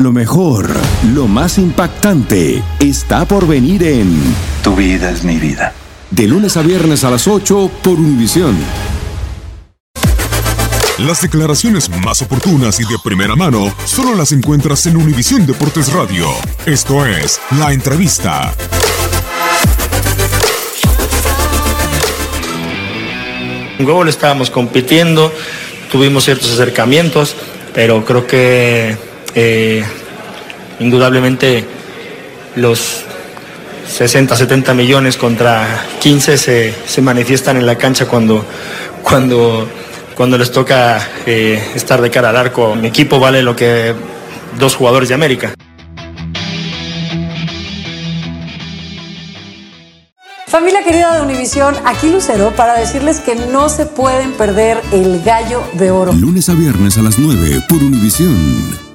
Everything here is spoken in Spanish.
Lo mejor, lo más impactante, está por venir en Tu vida es mi vida. De lunes a viernes a las 8 por Univisión. Las declaraciones más oportunas y de primera mano solo las encuentras en Univisión Deportes Radio. Esto es La Entrevista. En gol estábamos compitiendo, tuvimos ciertos acercamientos, pero creo que eh, indudablemente los 60, 70 millones contra 15 se, se manifiestan en la cancha cuando, cuando, cuando les toca eh, estar de cara al arco. Mi equipo vale lo que dos jugadores de América. Familia querida de Univisión, aquí Lucero para decirles que no se pueden perder el gallo de oro. Lunes a viernes a las 9 por Univisión.